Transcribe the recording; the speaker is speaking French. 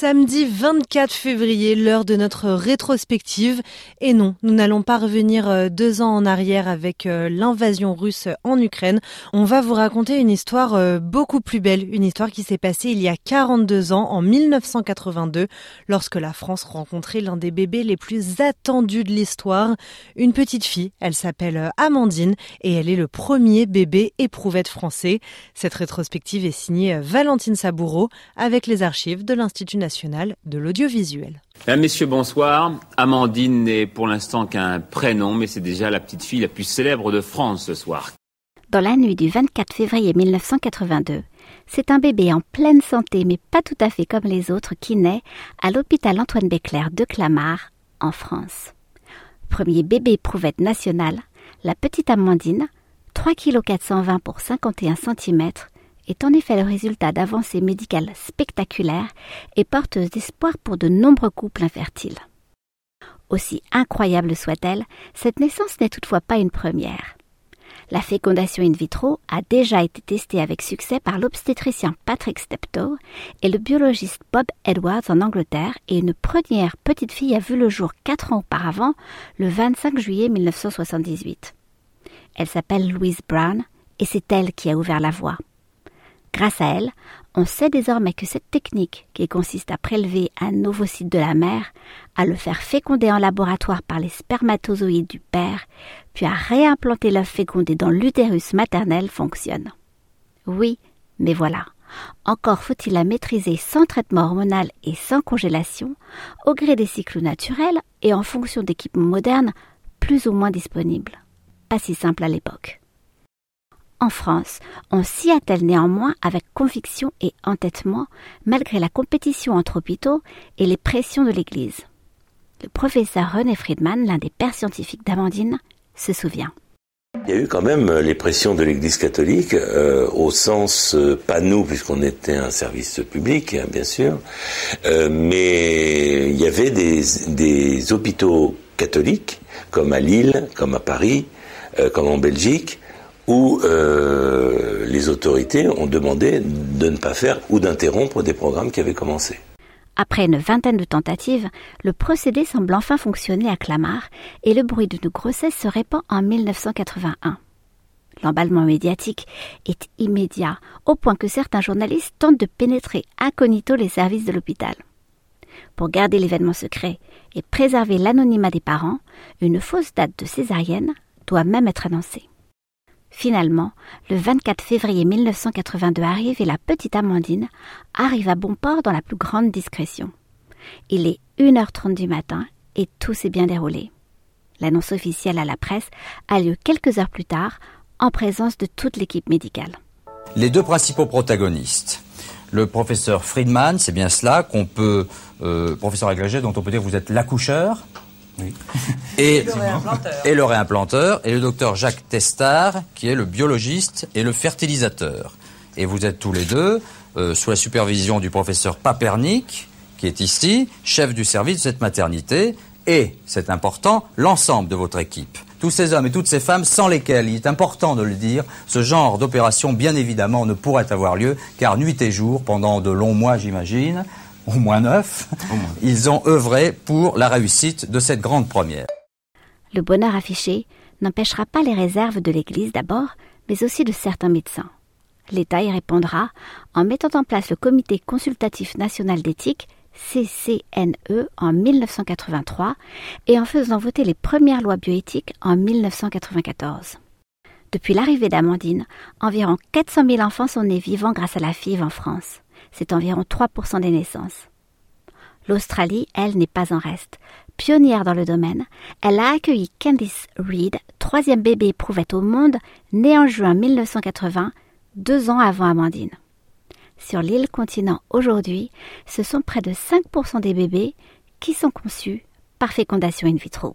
Samedi 24 février, l'heure de notre rétrospective. Et non, nous n'allons pas revenir euh, deux ans en arrière avec euh, l'invasion russe en Ukraine. On va vous raconter une histoire euh, beaucoup plus belle, une histoire qui s'est passée il y a 42 ans, en 1982, lorsque la France rencontrait l'un des bébés les plus attendus de l'histoire. Une petite fille, elle s'appelle Amandine et elle est le premier bébé éprouvette français. Cette rétrospective est signée Valentine Saboureau avec les archives de l'Institut national de l'audiovisuel. Mesdames, Messieurs, bonsoir. Amandine n'est pour l'instant qu'un prénom, mais c'est déjà la petite fille la plus célèbre de France ce soir. Dans la nuit du 24 février 1982, c'est un bébé en pleine santé, mais pas tout à fait comme les autres, qui naît à l'hôpital Antoine Béclair de Clamart, en France. Premier bébé éprouvette national, la petite Amandine, 3 kg 420 pour 51 cm, est en effet le résultat d'avancées médicales spectaculaires et porteuse d'espoir pour de nombreux couples infertiles. Aussi incroyable soit-elle, cette naissance n'est toutefois pas une première. La fécondation in vitro a déjà été testée avec succès par l'obstétricien Patrick Steptoe et le biologiste Bob Edwards en Angleterre et une première petite fille a vu le jour quatre ans auparavant, le 25 juillet 1978. Elle s'appelle Louise Brown et c'est elle qui a ouvert la voie. Grâce à elle, on sait désormais que cette technique, qui consiste à prélever un ovocyte de la mère, à le faire féconder en laboratoire par les spermatozoïdes du père, puis à réimplanter l'œuf fécondé dans l'utérus maternel, fonctionne. Oui, mais voilà. Encore faut-il la maîtriser sans traitement hormonal et sans congélation, au gré des cycles naturels et en fonction d'équipements modernes plus ou moins disponibles. Pas si simple à l'époque en France, on s'y attelle néanmoins avec conviction et entêtement, malgré la compétition entre hôpitaux et les pressions de l'Église. Le professeur René Friedman, l'un des pères scientifiques d'Amandine, se souvient. Il y a eu quand même les pressions de l'Église catholique, euh, au sens, euh, pas nous, puisqu'on était un service public, hein, bien sûr, euh, mais il y avait des, des, hôpitaux catholiques, comme à Lille, comme à Paris, comme en Belgique, où euh, les autorités ont demandé de ne pas faire ou d'interrompre des programmes qui avaient commencé. Après une vingtaine de tentatives, le procédé semble enfin fonctionner à Clamart et le bruit d'une grossesse se répand en 1981. L'emballement médiatique est immédiat, au point que certains journalistes tentent de pénétrer incognito les services de l'hôpital. Pour garder l'événement secret et préserver l'anonymat des parents, une fausse date de césarienne doit même être annoncée. Finalement, le 24 février 1982 arrive et la petite Amandine arrive à bon port dans la plus grande discrétion. Il est 1h30 du matin et tout s'est bien déroulé. L'annonce officielle à la presse a lieu quelques heures plus tard en présence de toute l'équipe médicale. Les deux principaux protagonistes, le professeur Friedman, c'est bien cela qu'on peut, euh, professeur agrégé, dont on peut dire que vous êtes l'accoucheur, et, le réimplanteur. Et le docteur Jacques Testard, qui est le biologiste et le fertilisateur. Et vous êtes tous les deux euh, sous la supervision du professeur Papernik, qui est ici, chef du service de cette maternité, et, c'est important, l'ensemble de votre équipe. Tous ces hommes et toutes ces femmes sans lesquels, il est important de le dire, ce genre d'opération, bien évidemment, ne pourrait avoir lieu, car nuit et jour, pendant de longs mois, j'imagine, au moins neuf, ils ont œuvré pour la réussite de cette grande première. Le bonheur affiché n'empêchera pas les réserves de l'Église d'abord, mais aussi de certains médecins. L'État y répondra en mettant en place le Comité consultatif national d'éthique, CCNE, en 1983 et en faisant voter les premières lois bioéthiques en 1994. Depuis l'arrivée d'Amandine, environ 400 000 enfants sont nés vivants grâce à la FIV en France c'est environ 3% des naissances. L'Australie, elle, n'est pas en reste. Pionnière dans le domaine, elle a accueilli Candice Reed, troisième bébé éprouvette au monde, né en juin 1980, deux ans avant Amandine. Sur l'île continent aujourd'hui, ce sont près de 5% des bébés qui sont conçus par fécondation in vitro.